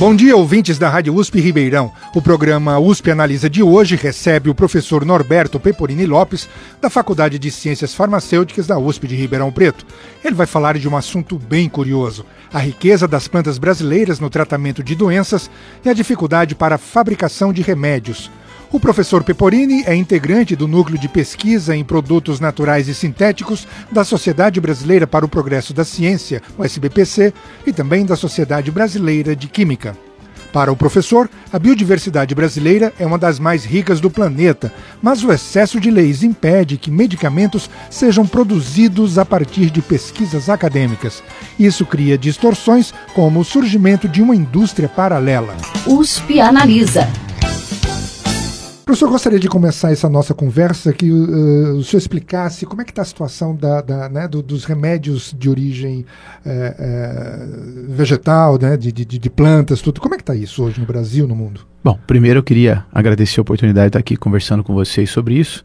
Bom dia, ouvintes da Rádio USP Ribeirão. O programa USP Analisa de hoje recebe o professor Norberto Peporini Lopes, da Faculdade de Ciências Farmacêuticas da USP de Ribeirão Preto. Ele vai falar de um assunto bem curioso: a riqueza das plantas brasileiras no tratamento de doenças e a dificuldade para a fabricação de remédios. O professor Peporini é integrante do Núcleo de Pesquisa em Produtos Naturais e Sintéticos da Sociedade Brasileira para o Progresso da Ciência, o SBPC, e também da Sociedade Brasileira de Química. Para o professor, a biodiversidade brasileira é uma das mais ricas do planeta, mas o excesso de leis impede que medicamentos sejam produzidos a partir de pesquisas acadêmicas. Isso cria distorções, como o surgimento de uma indústria paralela. USP Analisa. Professor, gostaria de começar essa nossa conversa que uh, o senhor explicasse como é que está a situação da, da, né, do, dos remédios de origem é, é, vegetal, né, de, de, de, plantas, tudo. Como é que está isso hoje no Brasil, no mundo? Bom, primeiro eu queria agradecer a oportunidade de estar aqui conversando com vocês sobre isso.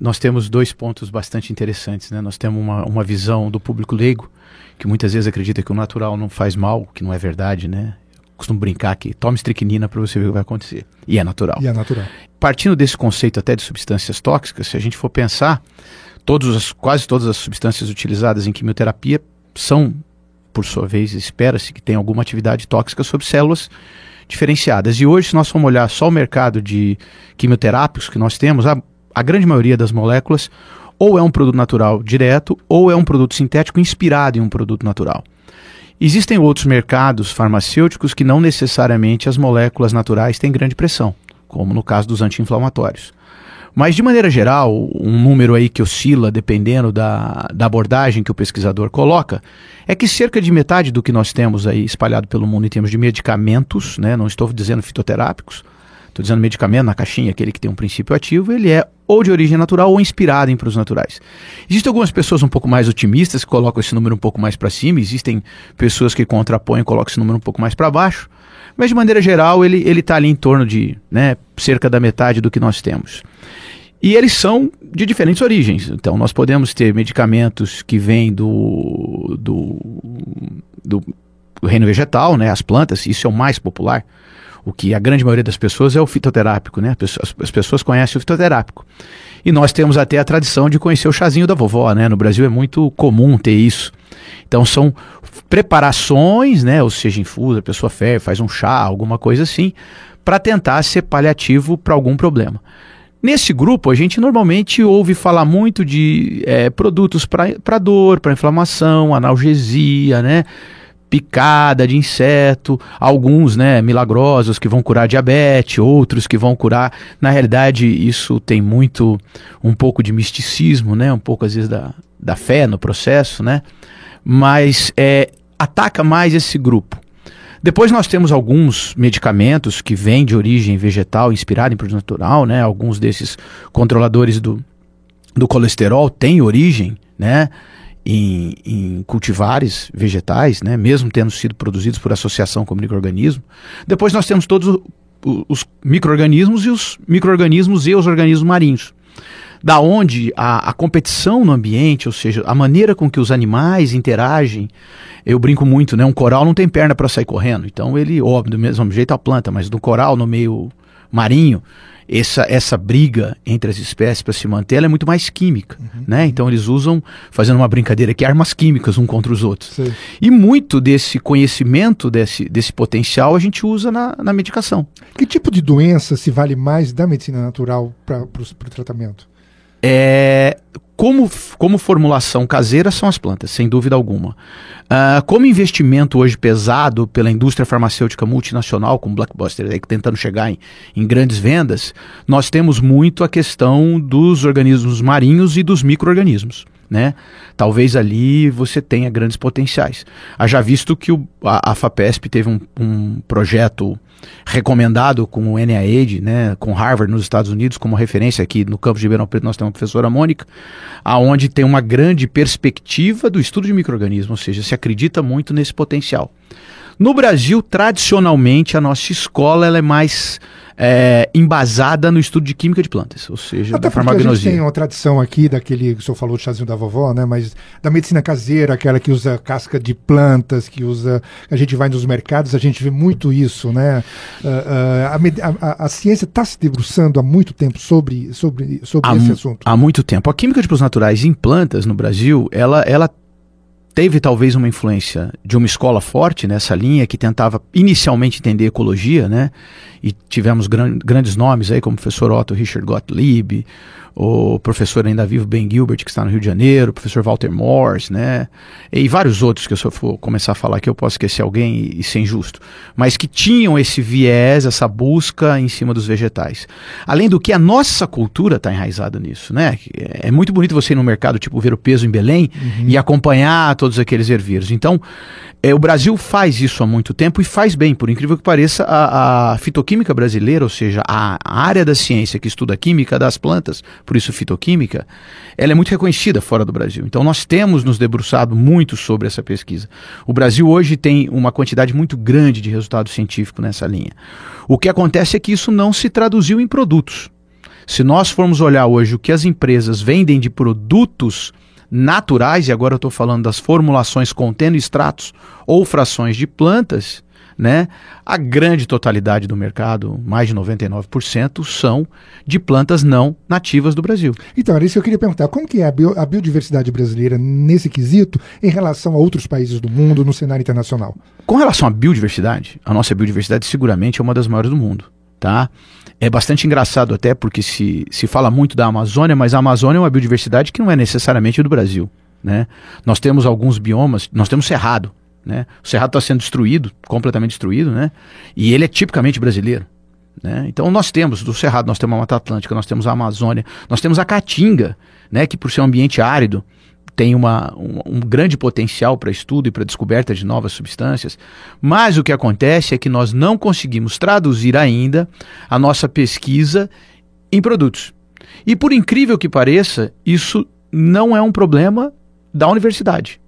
Nós temos dois pontos bastante interessantes. Né? Nós temos uma, uma visão do público leigo, que muitas vezes acredita que o natural não faz mal, que não é verdade, né? Costumo brincar que tome estricnina para você ver o que vai acontecer. E é natural. E é natural. Partindo desse conceito até de substâncias tóxicas, se a gente for pensar, todos as, quase todas as substâncias utilizadas em quimioterapia são, por sua vez, espera-se que tenham alguma atividade tóxica sobre células diferenciadas. E hoje, se nós formos olhar só o mercado de quimioterápicos que nós temos, a, a grande maioria das moléculas ou é um produto natural direto ou é um produto sintético inspirado em um produto natural. Existem outros mercados farmacêuticos que não necessariamente as moléculas naturais têm grande pressão, como no caso dos anti-inflamatórios. Mas, de maneira geral, um número aí que oscila dependendo da, da abordagem que o pesquisador coloca, é que cerca de metade do que nós temos aí espalhado pelo mundo em termos de medicamentos, né, não estou dizendo fitoterápicos, estou dizendo medicamento na caixinha, aquele que tem um princípio ativo, ele é ou de origem natural ou inspirado em produtos naturais. Existem algumas pessoas um pouco mais otimistas que colocam esse número um pouco mais para cima, existem pessoas que contrapõem e colocam esse número um pouco mais para baixo, mas de maneira geral ele está ali em torno de né, cerca da metade do que nós temos. E eles são de diferentes origens. Então, nós podemos ter medicamentos que vêm do, do, do, do reino vegetal, né, as plantas, isso é o mais popular o que a grande maioria das pessoas é o fitoterápico, né? As, as pessoas conhecem o fitoterápico. E nós temos até a tradição de conhecer o chazinho da vovó, né? No Brasil é muito comum ter isso. Então são preparações, né? Ou seja, infusa, a pessoa ferve, faz um chá, alguma coisa assim, para tentar ser paliativo para algum problema. Nesse grupo, a gente normalmente ouve falar muito de é, produtos para dor, para inflamação, analgesia, né? Picada de inseto, alguns, né, milagrosos que vão curar diabetes, outros que vão curar. Na realidade, isso tem muito um pouco de misticismo, né, um pouco às vezes da, da fé no processo, né? Mas é, ataca mais esse grupo. Depois nós temos alguns medicamentos que vêm de origem vegetal, inspirado em produto natural, né? Alguns desses controladores do, do colesterol têm origem, né? Em, em cultivares vegetais, né, mesmo tendo sido produzidos por associação com microorganismo. Depois nós temos todos os microorganismos e os microorganismos e os organismos marinhos. Da onde a, a, competição no ambiente, ou seja, a maneira com que os animais interagem, eu brinco muito, né? Um coral não tem perna para sair correndo, então ele, óbvio, do mesmo jeito a planta, mas do coral no meio marinho, essa, essa briga entre as espécies para se manter é muito mais química. Uhum. Né? Então eles usam, fazendo uma brincadeira aqui, armas químicas um contra os outros. Sim. E muito desse conhecimento, desse, desse potencial, a gente usa na, na medicação. Que tipo de doença se vale mais da medicina natural para o tratamento? É, como, como formulação caseira são as plantas, sem dúvida alguma. Uh, como investimento hoje pesado pela indústria farmacêutica multinacional, com Blockbuster aí, tentando chegar em, em grandes vendas, nós temos muito a questão dos organismos marinhos e dos micro-organismos. né? Talvez ali você tenha grandes potenciais. Haja visto que o, a, a, FAPESP teve um, um, projeto recomendado com o NIH, né, com Harvard nos Estados Unidos como referência aqui no campus de Ribeirão Preto nós temos a professora Mônica, aonde tem uma grande perspectiva do estudo de microorganismos, ou seja, se acredita muito nesse potencial. No Brasil, tradicionalmente, a nossa escola ela é mais é, embasada no estudo de química de plantas, ou seja, Até da farmacognosia. A gente tem uma tradição aqui daquele que o senhor falou do chazinho da vovó, né? Mas da medicina caseira, aquela que usa casca de plantas, que usa. A gente vai nos mercados, a gente vê muito isso, né? Uh, uh, a, a, a, ciência está se debruçando há muito tempo sobre, sobre, sobre há esse assunto. Há muito tempo. A química de produtos naturais em plantas no Brasil, ela, ela teve talvez uma influência de uma escola forte nessa linha que tentava inicialmente entender ecologia, né? E tivemos gran grandes nomes aí como o professor Otto Richard Gottlieb, o professor ainda vivo Ben Gilbert, que está no Rio de Janeiro, o professor Walter Morse, né? E vários outros que eu só for começar a falar que eu posso esquecer alguém e, e ser injusto, mas que tinham esse viés, essa busca em cima dos vegetais. Além do que a nossa cultura está enraizada nisso, né? É, é muito bonito você ir no mercado, tipo, ver o peso em Belém uhum. e acompanhar todos aqueles ervírios. Então, é, o Brasil faz isso há muito tempo e faz bem, por incrível que pareça, a, a fitoquímica brasileira, ou seja, a, a, área da ciência que estuda a química das plantas, por isso fitoquímica, ela é muito reconhecida fora do Brasil. Então nós temos nos debruçado muito sobre essa pesquisa. O Brasil hoje tem uma quantidade muito grande de resultado científico nessa linha. O que acontece é que isso não se traduziu em produtos. Se nós formos olhar hoje o que as empresas vendem de produtos naturais, e agora eu estou falando das formulações contendo extratos ou frações de plantas, né? A grande totalidade do mercado, mais de 99%, são de plantas não nativas do Brasil. Então, era isso que eu queria perguntar. Como que é a, bio, a biodiversidade brasileira nesse quesito em relação a outros países do mundo no cenário internacional? Com relação à biodiversidade, a nossa biodiversidade seguramente é uma das maiores do mundo, tá? É bastante engraçado até porque se, se fala muito da Amazônia, mas a Amazônia é uma biodiversidade que não é necessariamente do Brasil. Né? Nós temos alguns biomas, nós temos cerrado. Né? O cerrado está sendo destruído, completamente destruído, né? e ele é tipicamente brasileiro. Né? Então nós temos do Cerrado, nós temos a Mata Atlântica, nós temos a Amazônia, nós temos a Caatinga, né? que por ser um ambiente árido, tem uma, um, um grande potencial para estudo e para descoberta de novas substâncias, mas o que acontece é que nós não conseguimos traduzir ainda a nossa pesquisa em produtos. E por incrível que pareça, isso não é um problema da universidade.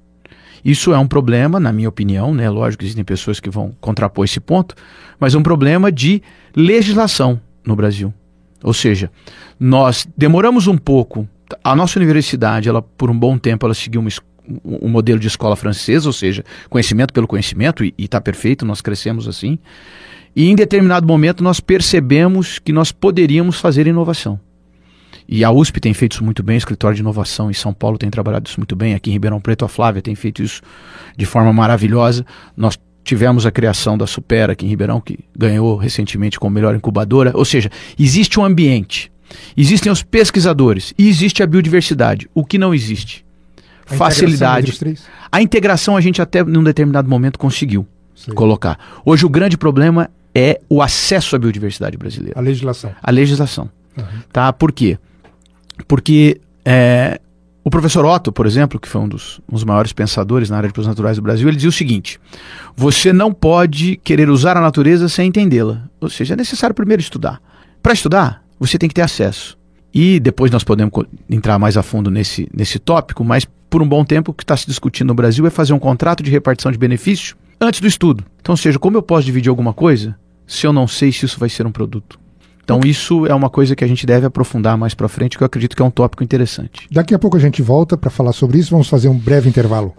Isso é um problema, na minha opinião, né? Lógico que existem pessoas que vão contrapor esse ponto, mas é um problema de legislação no Brasil. Ou seja, nós demoramos um pouco a nossa universidade, ela por um bom tempo, ela seguiu uma, um modelo de escola francesa, ou seja, conhecimento pelo conhecimento, e está perfeito, nós crescemos assim. E em determinado momento nós percebemos que nós poderíamos fazer inovação. E a USP tem feito isso muito bem, o escritório de inovação em São Paulo tem trabalhado isso muito bem, aqui em Ribeirão Preto a Flávia tem feito isso de forma maravilhosa. Nós tivemos a criação da Supera aqui em Ribeirão, que ganhou recentemente como melhor incubadora. Ou seja, existe um ambiente Existem os pesquisadores e existe a biodiversidade. O que não existe? A Facilidade. A integração a gente até num determinado momento conseguiu Sim. colocar. Hoje o grande problema é o acesso à biodiversidade brasileira. A legislação. A legislação. Uhum. Tá? Por quê? Porque é, o professor Otto, por exemplo, que foi um dos, um dos maiores pensadores na área de produtos naturais do Brasil, ele dizia o seguinte: você não pode querer usar a natureza sem entendê-la. Ou seja, é necessário primeiro estudar. Para estudar, você tem que ter acesso. E depois nós podemos entrar mais a fundo nesse, nesse tópico, mas por um bom tempo o que está se discutindo no Brasil é fazer um contrato de repartição de benefício antes do estudo. Então, ou seja, como eu posso dividir alguma coisa se eu não sei se isso vai ser um produto? Então okay. isso é uma coisa que a gente deve aprofundar mais para frente, que eu acredito que é um tópico interessante. Daqui a pouco a gente volta para falar sobre isso, vamos fazer um breve intervalo.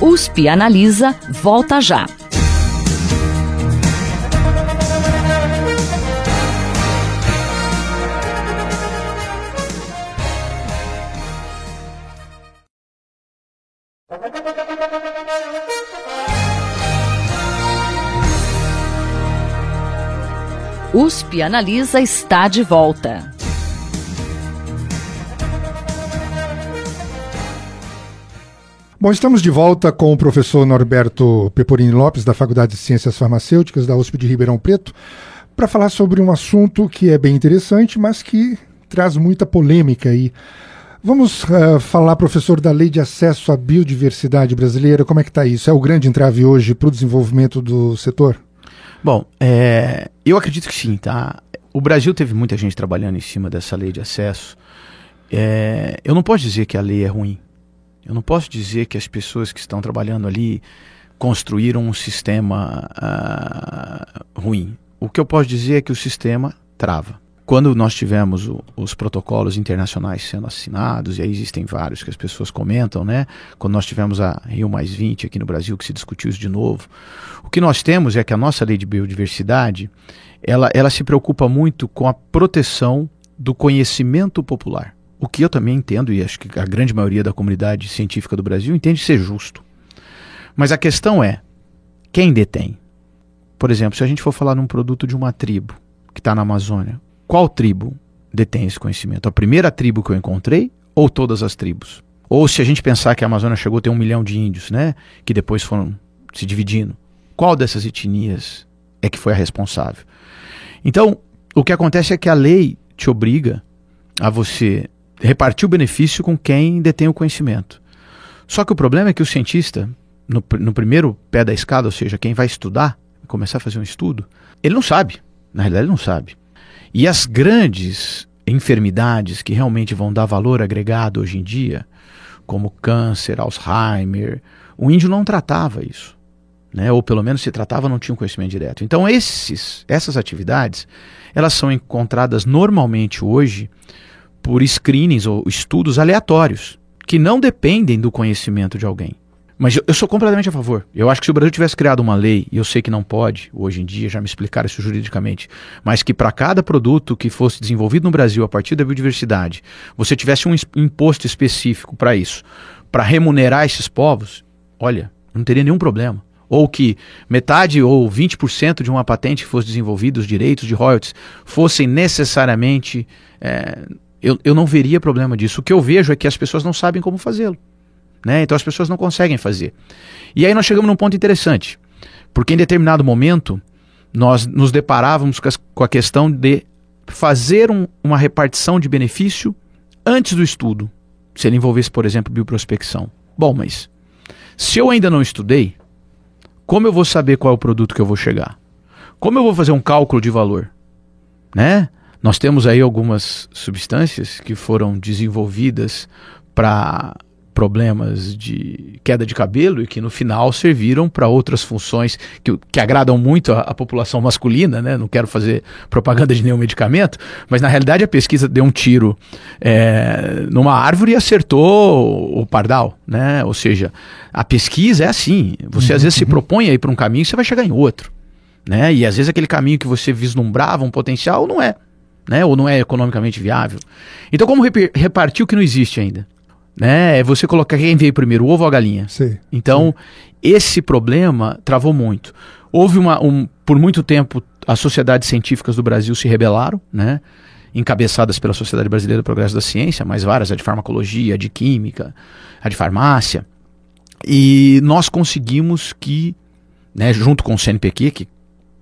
USP Analisa volta já. USP Analisa está de volta. Bom, estamos de volta com o professor Norberto Peporini Lopes, da Faculdade de Ciências Farmacêuticas da USP de Ribeirão Preto, para falar sobre um assunto que é bem interessante, mas que traz muita polêmica aí. Vamos uh, falar, professor, da Lei de Acesso à Biodiversidade Brasileira. Como é que está isso? É o grande entrave hoje para o desenvolvimento do setor? Bom, é, eu acredito que sim, tá? O Brasil teve muita gente trabalhando em cima dessa lei de acesso. É, eu não posso dizer que a lei é ruim. Eu não posso dizer que as pessoas que estão trabalhando ali construíram um sistema uh, ruim. O que eu posso dizer é que o sistema trava. Quando nós tivemos o, os protocolos internacionais sendo assinados, e aí existem vários que as pessoas comentam, né? Quando nós tivemos a Rio Mais 20 aqui no Brasil, que se discutiu isso de novo, o que nós temos é que a nossa lei de biodiversidade, ela, ela se preocupa muito com a proteção do conhecimento popular. O que eu também entendo, e acho que a grande maioria da comunidade científica do Brasil entende ser justo. Mas a questão é, quem detém? Por exemplo, se a gente for falar num produto de uma tribo que está na Amazônia, qual tribo detém esse conhecimento? A primeira tribo que eu encontrei ou todas as tribos? Ou se a gente pensar que a Amazônia chegou a ter um milhão de índios, né? Que depois foram se dividindo. Qual dessas etnias é que foi a responsável? Então, o que acontece é que a lei te obriga a você repartir o benefício com quem detém o conhecimento. Só que o problema é que o cientista, no, no primeiro pé da escada, ou seja, quem vai estudar, começar a fazer um estudo, ele não sabe. Na realidade, ele não sabe. E as grandes enfermidades que realmente vão dar valor agregado hoje em dia, como câncer, Alzheimer, o índio não tratava isso. Né? Ou pelo menos se tratava, não tinha um conhecimento direto. Então esses, essas atividades, elas são encontradas normalmente hoje por screenings ou estudos aleatórios, que não dependem do conhecimento de alguém. Mas eu, eu, sou completamente a favor. Eu acho que se o Brasil tivesse criado uma lei, e eu sei que não pode, hoje em dia, já me explicaram isso juridicamente, mas que para cada produto que fosse desenvolvido no Brasil a partir da biodiversidade, você tivesse um imposto específico para isso, para remunerar esses povos, olha, não teria nenhum problema. Ou que metade ou 20% de uma patente que fosse desenvolvida, os direitos de royalties, fossem necessariamente. É, eu, eu não veria problema disso. O que eu vejo é que as pessoas não sabem como fazê-lo. Né? Então as pessoas não conseguem fazer. E aí nós chegamos num ponto interessante, porque em determinado momento nós nos deparávamos com a questão de fazer um, uma repartição de benefício antes do estudo, se ele envolvesse, por exemplo, bioprospecção. Bom, mas se eu ainda não estudei, como eu vou saber qual é o produto que eu vou chegar? Como eu vou fazer um cálculo de valor? Né? Nós temos aí algumas substâncias que foram desenvolvidas para problemas de queda de cabelo e que no final serviram para outras funções que, que agradam muito a, a, população masculina, né? Não quero fazer propaganda de nenhum medicamento, mas na realidade a pesquisa deu um tiro é, numa árvore e acertou o pardal, né? Ou seja, a pesquisa é assim. Você uhum, às vezes uhum. se propõe aí para um caminho, você vai chegar em outro, né? E às vezes aquele caminho que você vislumbrava um potencial não é. Né? Ou não é economicamente viável. Então, como repartir o que não existe ainda? Né? É você colocar quem veio primeiro, o ovo ou a galinha. Sim, então, sim. esse problema travou muito. Houve uma, um, por muito tempo, as sociedades científicas do Brasil se rebelaram, né? encabeçadas pela Sociedade Brasileira do Progresso da Ciência, mais várias, a de farmacologia, a de química, a de farmácia. E nós conseguimos que, né, junto com o CNPq, que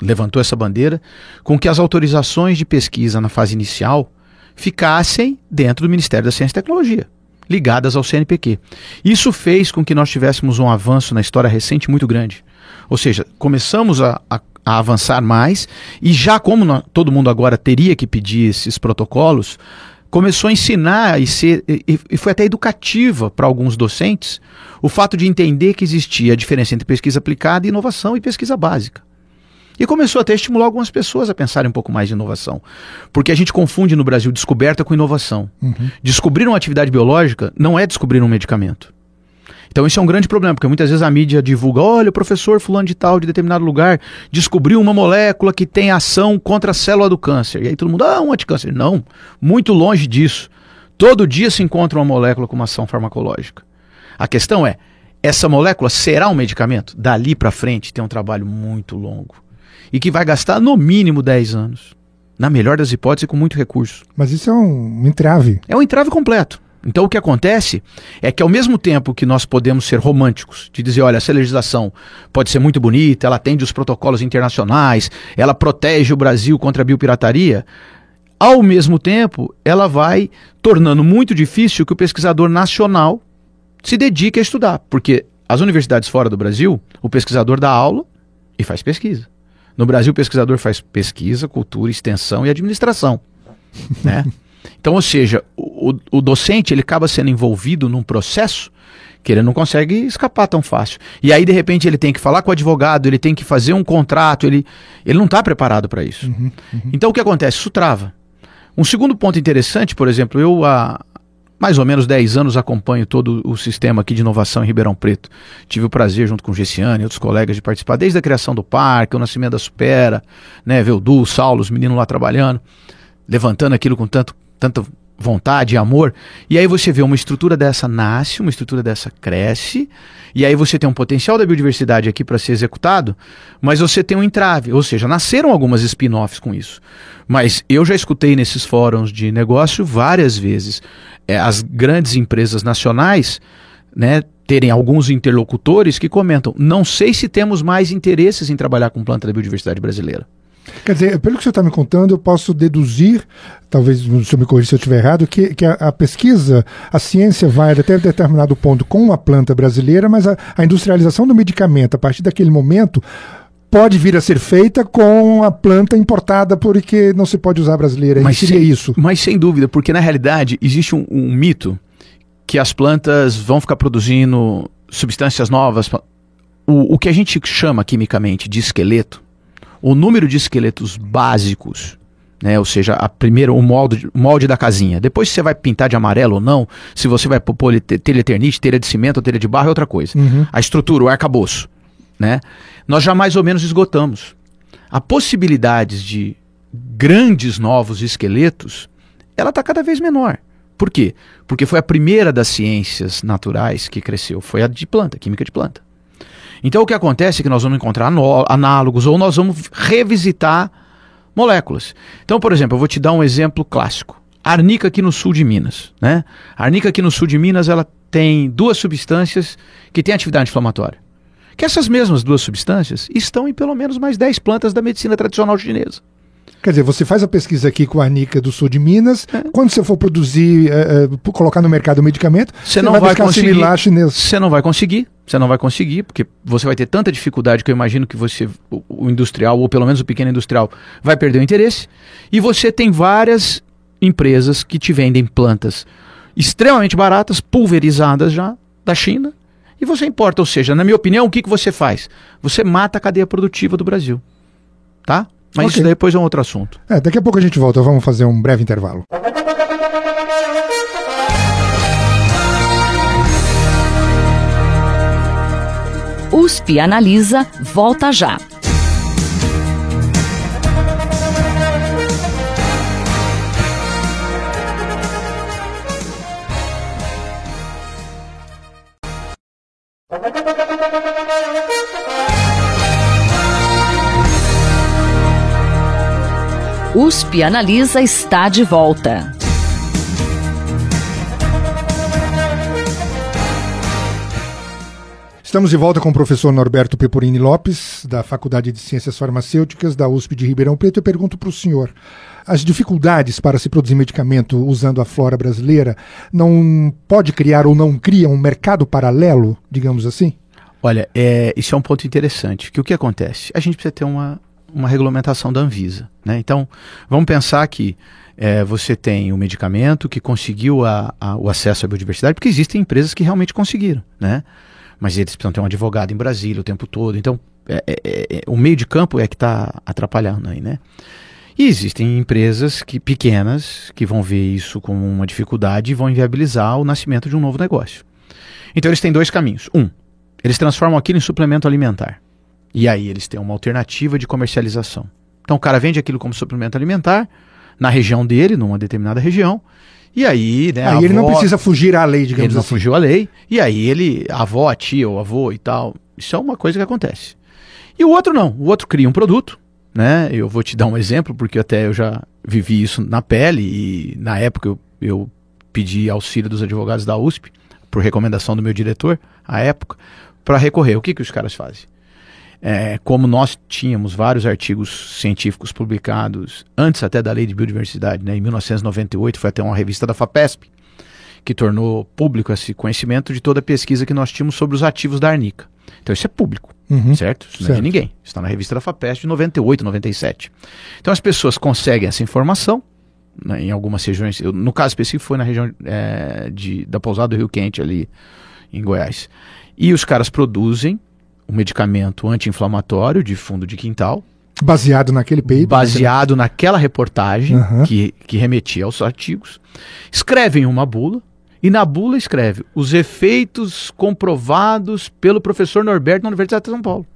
levantou essa bandeira, com que as autorizações de pesquisa na fase inicial ficassem dentro do Ministério da Ciência e Tecnologia ligadas ao CNPq. Isso fez com que nós tivéssemos um avanço na história recente muito grande. Ou seja, começamos a, a, a avançar mais e já como todo mundo agora teria que pedir esses protocolos, começou a ensinar e, ser, e, e foi até educativa para alguns docentes o fato de entender que existia a diferença entre pesquisa aplicada, inovação e pesquisa básica. E começou até a estimular algumas pessoas a pensarem um pouco mais de inovação. Porque a gente confunde no Brasil descoberta com inovação. Uhum. Descobrir uma atividade biológica não é descobrir um medicamento. Então isso é um grande problema, porque muitas vezes a mídia divulga, olha, o professor fulano de tal, de determinado lugar, descobriu uma molécula que tem ação contra a célula do câncer. E aí todo mundo, ah, um anticâncer. Não, muito longe disso. Todo dia se encontra uma molécula com uma ação farmacológica. A questão é, essa molécula será um medicamento? Dali para frente tem um trabalho muito longo e que vai gastar no mínimo 10 anos. Na melhor das hipóteses, com muito recurso. Mas isso é um entrave. É um entrave completo. Então o que acontece é que ao mesmo tempo que nós podemos ser românticos, de dizer, olha, essa legislação pode ser muito bonita, ela atende os protocolos internacionais, ela protege o Brasil contra a biopirataria, ao mesmo tempo ela vai tornando muito difícil que o pesquisador nacional se dedique a estudar, porque as universidades fora do Brasil, o pesquisador dá aula e faz pesquisa. No Brasil, o pesquisador faz pesquisa, cultura, extensão e administração. né? Então, ou seja, o, o docente ele acaba sendo envolvido num processo que ele não consegue escapar tão fácil. E aí, de repente, ele tem que falar com o advogado, ele tem que fazer um contrato, ele, ele não está preparado para isso. Uhum, uhum. Então, o que acontece? Isso trava. Um segundo ponto interessante, por exemplo, eu há mais ou menos 10 anos acompanho todo o sistema aqui de inovação em Ribeirão Preto. Tive o prazer, junto com o Gessiane e outros colegas, de participar desde a criação do parque, o nascimento da Supera, né, ver o Du, o Saulo, os meninos lá trabalhando, levantando aquilo com tanto tanta vontade amor. E aí você vê uma estrutura dessa nasce, uma estrutura dessa cresce, e aí você tem um potencial da biodiversidade aqui para ser executado, mas você tem um entrave, ou seja, nasceram algumas spin-offs com isso. Mas eu já escutei nesses fóruns de negócio várias vezes é, as grandes empresas nacionais, né, terem alguns interlocutores que comentam: não sei se temos mais interesses em trabalhar com planta da biodiversidade brasileira. Quer dizer, pelo que você está me contando, eu posso deduzir, talvez o senhor me corrija se eu estiver errado, que, que a, a, pesquisa, a ciência vai até determinado ponto com a planta brasileira, mas a, a industrialização do medicamento, a partir daquele momento, pode vir a ser feita com a planta importada porque não se pode usar brasileira. Mas seria sem, isso. Mas sem dúvida, porque na realidade existe um, um mito que as plantas vão ficar produzindo substâncias novas. O, o que a gente chama quimicamente de esqueleto o número de esqueletos básicos, né, ou seja, a primeira, o molde, molde da casinha. Depois se você vai pintar de amarelo ou não, se você vai pôr telha eternite, telha de cimento ou telha de barro é outra coisa. Uhum. A estrutura, o arcabouço, né? Nós já mais ou menos esgotamos. A possibilidade de grandes novos esqueletos, ela está cada vez menor. Por quê? Porque foi a primeira das ciências naturais que cresceu, foi a de planta, química de planta. Então o que acontece é que nós vamos encontrar análogos ou nós vamos revisitar moléculas. Então, por exemplo, eu vou te dar um exemplo clássico. A arnica aqui no sul de Minas, né? A arnica aqui no sul de Minas, ela tem duas substâncias que têm atividade inflamatória. Que essas mesmas duas substâncias estão em pelo menos mais 10 plantas da medicina tradicional chinesa. Quer dizer, você faz a pesquisa aqui com a Arnica do sul de Minas, é. quando você for produzir, é, é, colocar no mercado o medicamento, você não vai, vai conseguir. Você não vai conseguir, você não vai conseguir, porque você vai ter tanta dificuldade que eu imagino que você, o, o industrial, ou pelo menos o pequeno industrial, vai perder o interesse. E você tem várias empresas que te vendem plantas extremamente baratas, pulverizadas já, da China, e você importa. Ou seja, na minha opinião, o que, que você faz? Você mata a cadeia produtiva do Brasil. Tá? Mas okay. isso depois é um outro assunto. É, daqui a pouco a gente volta. Vamos fazer um breve intervalo. USP Analisa volta já. USP Analisa está de volta. Estamos de volta com o professor Norberto Peporini Lopes, da Faculdade de Ciências Farmacêuticas da USP de Ribeirão Preto. Eu pergunto para o senhor: as dificuldades para se produzir medicamento usando a flora brasileira não pode criar ou não cria um mercado paralelo, digamos assim? Olha, é, isso é um ponto interessante. Que o que acontece? A gente precisa ter uma uma regulamentação da Anvisa. Né? Então, vamos pensar que é, você tem um medicamento que conseguiu a, a, o acesso à biodiversidade, porque existem empresas que realmente conseguiram, né? Mas eles precisam ter um advogado em Brasília o tempo todo. Então, é, é, é, o meio de campo é que está atrapalhando aí. Né? E existem empresas que, pequenas que vão ver isso como uma dificuldade e vão inviabilizar o nascimento de um novo negócio. Então, eles têm dois caminhos. Um, eles transformam aquilo em suplemento alimentar. E aí eles têm uma alternativa de comercialização. Então o cara vende aquilo como suplemento alimentar na região dele, numa determinada região. E aí, né? Aí avó, ele não precisa fugir à lei, digamos ele assim. não fugiu à lei. E aí ele, a avó, a tia, o avô e tal. Isso é uma coisa que acontece. E o outro não. O outro cria um produto, né? Eu vou te dar um exemplo, porque até eu já vivi isso na pele e na época eu, eu pedi auxílio dos advogados da USP, por recomendação do meu diretor, à época, para recorrer. O que, que os caras fazem? É, como nós tínhamos vários artigos científicos publicados antes até da lei de biodiversidade, né, em 1998 foi até uma revista da FAPESP que tornou público esse conhecimento de toda a pesquisa que nós tínhamos sobre os ativos da Arnica. Então isso é público, uhum, certo? Isso certo. não é de ninguém. Está na revista da FAPESP de 98, 97. Então as pessoas conseguem essa informação né, em algumas regiões. Eu, no caso específico foi na região é, de, da Pousada do Rio Quente ali em Goiás. E os caras produzem um medicamento anti-inflamatório de fundo de quintal. Baseado naquele paper. Baseado naquela reportagem uhum. que, que remetia aos artigos. Escrevem uma bula. E na bula escreve os efeitos comprovados pelo professor Norberto na Universidade de São Paulo.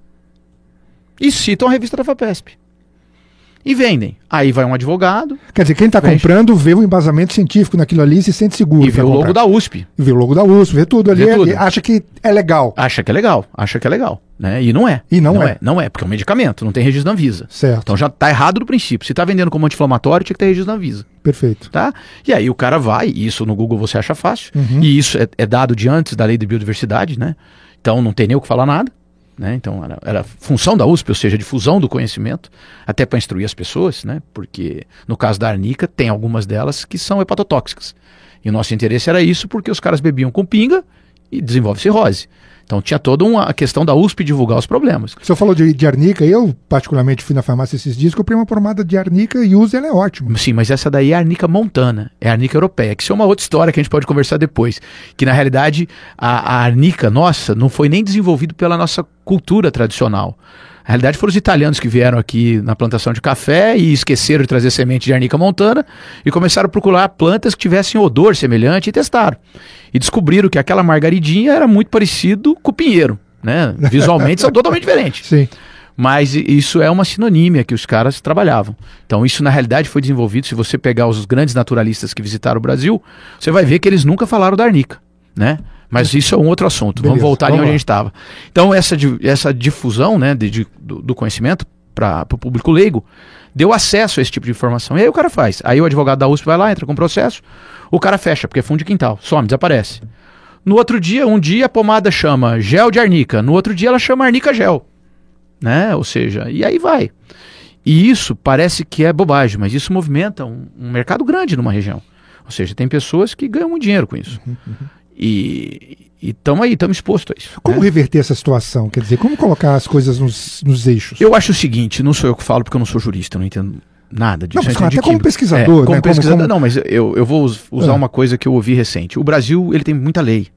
E citam a revista da FAPESP e vendem. Aí vai um advogado. Quer dizer, quem está comprando vê o embasamento científico naquilo ali e se sente seguro. E vê o logo da USP. E vê o logo da USP, vê tudo ali. Vê tudo. acha que é legal. Acha que é legal, acha que é legal. Né? E não é. E não, não é. é. Não é, porque é um medicamento, não tem registro da Anvisa. Certo. Então já está errado do princípio. Se está vendendo como anti-inflamatório, tinha que ter registro da Anvisa. Perfeito. Tá? E aí o cara vai, e isso no Google você acha fácil, uhum. e isso é, é dado de antes da lei de biodiversidade, né? Então não tem nem o que falar nada. Né? Então, era, era, função da USP, ou seja, difusão do conhecimento, até para instruir as pessoas, né? porque no caso da arnica, tem algumas delas que são hepatotóxicas. E o nosso interesse era isso porque os caras bebiam com pinga e desenvolve cirrose. Então tinha toda uma questão da USP divulgar os problemas. O senhor falou de, de arnica, eu particularmente fui na farmácia esses dias, comprei uma pomada de arnica e uso ela é ótima. Sim, mas essa daí é a arnica montana, é a arnica europeia, que isso é uma outra história que a gente pode conversar depois. Que na realidade a, a arnica nossa não foi nem desenvolvido pela nossa cultura tradicional. Na realidade, foram os italianos que vieram aqui na plantação de café e esqueceram de trazer semente de arnica montana e começaram a procurar plantas que tivessem odor semelhante e testaram. E descobriram que aquela margaridinha era muito parecido com o pinheiro. Né? Visualmente são totalmente diferentes. Sim. Mas isso é uma sinonímia que os caras trabalhavam. Então, isso na realidade foi desenvolvido. Se você pegar os grandes naturalistas que visitaram o Brasil, você vai ver que eles nunca falaram da arnica. Né? Mas isso é um outro assunto. Beleza, vamos voltar vamos ali onde a gente estava. Então, essa, essa difusão né, de, de do, do, conhecimento para o público leigo deu acesso a esse tipo de informação. E aí o cara faz. Aí o advogado da USP vai lá, entra com o processo, o cara fecha, porque é fundo de quintal, some, desaparece. No outro dia, um dia a pomada chama gel de arnica, no outro dia ela chama arnica gel. Né? Ou seja, e aí vai. E isso parece que é bobagem, mas isso movimenta um, um mercado grande numa região. Ou seja, tem pessoas que ganham muito dinheiro com isso. Uhum, uhum. E estamos aí, estamos expostos a isso. Como né? reverter essa situação? Quer dizer, como colocar as coisas nos, nos eixos? Eu acho o seguinte, não sou eu que falo porque eu não sou jurista, eu não entendo nada disso. Não, mas, até como pesquisador, é, como né? pesquisador, como, como... não, mas eu, eu vou usar é. uma coisa que eu ouvi recente. O Brasil, ele tem muita lei.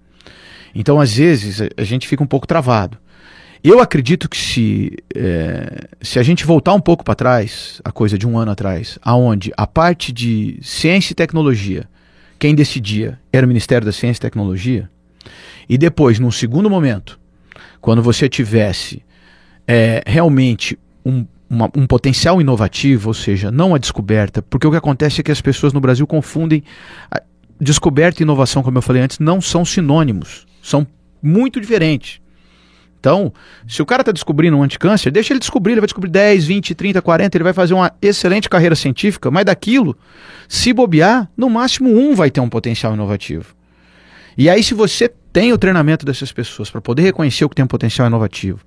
Então, às vezes, a gente fica um pouco travado. Eu acredito que se, é, se a gente voltar um pouco para trás, a coisa de um ano atrás, aonde a parte de ciência e tecnologia quem decidia era o Ministério da Ciência e Tecnologia. E depois, num segundo momento, quando você tivesse é, realmente um, uma, um potencial inovativo, ou seja, não a descoberta, porque o que acontece é que as pessoas no Brasil confundem descoberta e inovação, como eu falei antes, não são sinônimos, são muito diferentes. Então, se o cara está descobrindo um anticâncer, deixa ele descobrir, ele vai descobrir 10, 20, 30, 40, ele vai fazer uma excelente carreira científica, mas daquilo, se bobear, no máximo um vai ter um potencial inovativo. E aí, se você tem o treinamento dessas pessoas para poder reconhecer o que tem um potencial inovativo,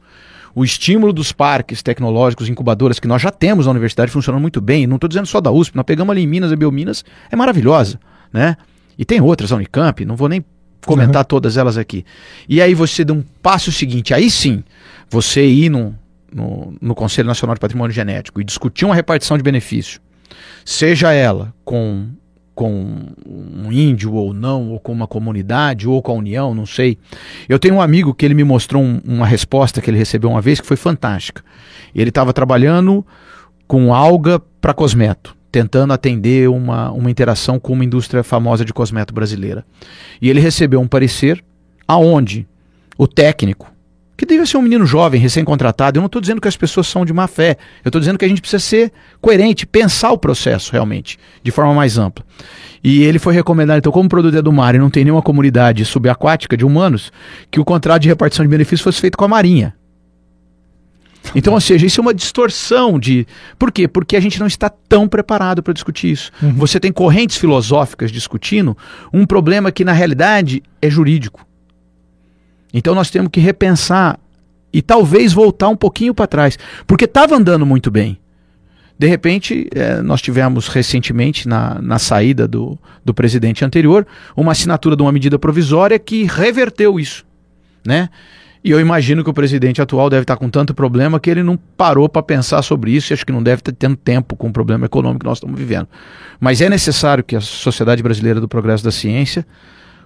o estímulo dos parques tecnológicos, incubadoras que nós já temos na universidade funcionando muito bem, não estou dizendo só da USP, nós pegamos ali em Minas, a Biominas, é maravilhosa, né? E tem outras, a Unicamp, não vou nem comentar uhum. todas elas aqui. E aí você dá um passo seguinte, aí sim, você ir no, no, no Conselho Nacional de Patrimônio Genético e discutir uma repartição de benefício, seja ela com com um índio ou não, ou com uma comunidade, ou com a União, não sei. Eu tenho um amigo que ele me mostrou um, uma resposta que ele recebeu uma vez que foi fantástica. Ele estava trabalhando com alga para cosmeto tentando atender uma, uma interação com uma indústria famosa de cosmético brasileira. E ele recebeu um parecer aonde o técnico, que devia ser um menino jovem, recém-contratado, eu não estou dizendo que as pessoas são de má fé, eu estou dizendo que a gente precisa ser coerente, pensar o processo realmente, de forma mais ampla. E ele foi recomendado, então, como o produto é do mar e não tem nenhuma comunidade subaquática de humanos, que o contrato de repartição de benefícios fosse feito com a Marinha. Então, ou seja, isso é uma distorção de. Por quê? Porque a gente não está tão preparado para discutir isso. Uhum. Você tem correntes filosóficas discutindo um problema que, na realidade, é jurídico. Então, nós temos que repensar e talvez voltar um pouquinho para trás. Porque estava andando muito bem. De repente, é, nós tivemos recentemente, na, na saída do, do presidente anterior, uma assinatura de uma medida provisória que reverteu isso. Né? E eu imagino que o presidente atual deve estar com tanto problema que ele não parou para pensar sobre isso e acho que não deve estar tendo tempo com o problema econômico que nós estamos vivendo. Mas é necessário que a Sociedade Brasileira do Progresso da Ciência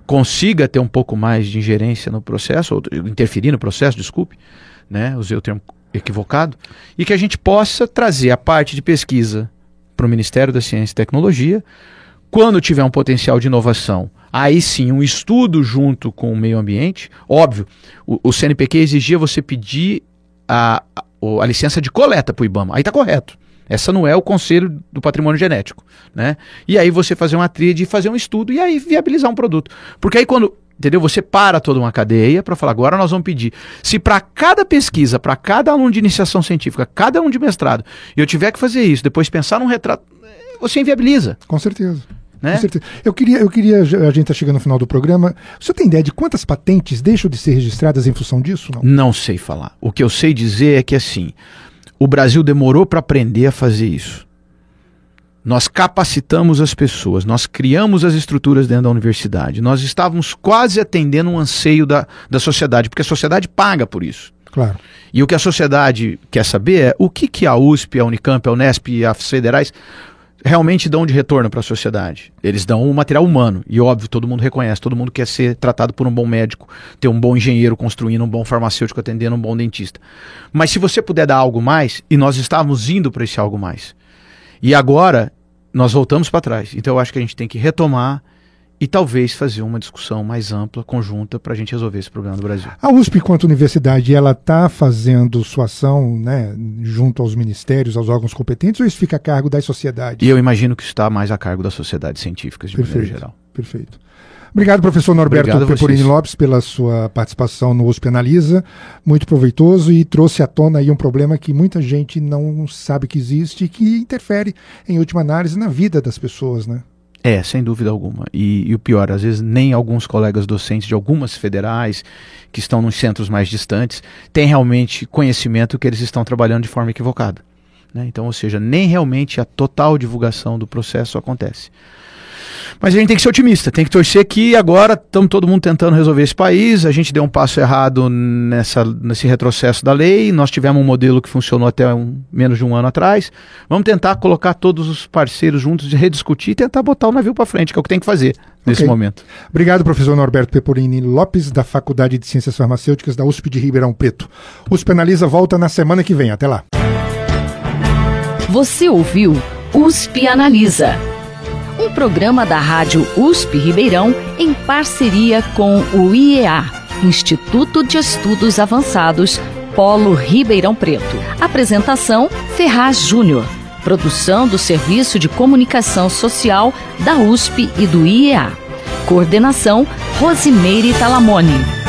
consiga ter um pouco mais de ingerência no processo, ou interferir no processo, desculpe, né? Usei o termo equivocado, e que a gente possa trazer a parte de pesquisa para o Ministério da Ciência e Tecnologia, quando tiver um potencial de inovação, aí sim um estudo junto com o meio ambiente. Óbvio, o, o CNPq exigia você pedir a, a, a licença de coleta para o IBAMA. Aí está correto. Essa não é o conselho do patrimônio genético, né? E aí você fazer uma tríade e fazer um estudo e aí viabilizar um produto. Porque aí quando Entendeu? Você para toda uma cadeia para falar, agora nós vamos pedir. Se para cada pesquisa, para cada aluno de iniciação científica, cada um de mestrado, eu tiver que fazer isso, depois pensar num retrato, você inviabiliza. Com certeza. Né? Com certeza. Eu queria, eu queria, a gente está chegando no final do programa. Você tem ideia de quantas patentes deixam de ser registradas em função disso? Não, não sei falar. O que eu sei dizer é que assim, o Brasil demorou para aprender a fazer isso. Nós capacitamos as pessoas, nós criamos as estruturas dentro da universidade, nós estávamos quase atendendo um anseio da, da sociedade, porque a sociedade paga por isso. Claro. E o que a sociedade quer saber é o que, que a USP, a Unicamp, a Unesp e as federais realmente dão de retorno para a sociedade. Eles dão um material humano. E óbvio, todo mundo reconhece, todo mundo quer ser tratado por um bom médico, ter um bom engenheiro construindo, um bom farmacêutico atendendo, um bom dentista. Mas se você puder dar algo mais, e nós estávamos indo para esse algo mais. E agora nós voltamos para trás. Então eu acho que a gente tem que retomar e talvez fazer uma discussão mais ampla, conjunta, para a gente resolver esse problema do Brasil. A USP, enquanto universidade, ela está fazendo sua ação né, junto aos ministérios, aos órgãos competentes, ou isso fica a cargo das sociedades? E eu imagino que está mais a cargo das sociedades científicas, de perfeito, maneira geral. Perfeito. Obrigado, professor Norberto Peporini Lopes, pela sua participação no USP Analisa. Muito proveitoso e trouxe à tona aí um problema que muita gente não sabe que existe e que interfere, em última análise, na vida das pessoas, né? É, sem dúvida alguma. E, e, o pior, às vezes nem alguns colegas docentes de algumas federais que estão nos centros mais distantes têm realmente conhecimento que eles estão trabalhando de forma equivocada. Né? Então, ou seja, nem realmente a total divulgação do processo acontece. Mas a gente tem que ser otimista, tem que torcer que agora estamos todo mundo tentando resolver esse país. A gente deu um passo errado nessa, nesse retrocesso da lei. Nós tivemos um modelo que funcionou até um, menos de um ano atrás. Vamos tentar colocar todos os parceiros juntos e rediscutir e tentar botar o navio para frente, que é o que tem que fazer nesse okay. momento. Obrigado, professor Norberto Peporini Lopes, da Faculdade de Ciências Farmacêuticas da USP de Ribeirão Preto. USP Analisa volta na semana que vem. Até lá. Você ouviu USP Analisa um programa da Rádio USP Ribeirão em parceria com o IEA, Instituto de Estudos Avançados, Polo Ribeirão Preto. Apresentação Ferraz Júnior. Produção do Serviço de Comunicação Social da USP e do IEA. Coordenação Rosimeire Talamone.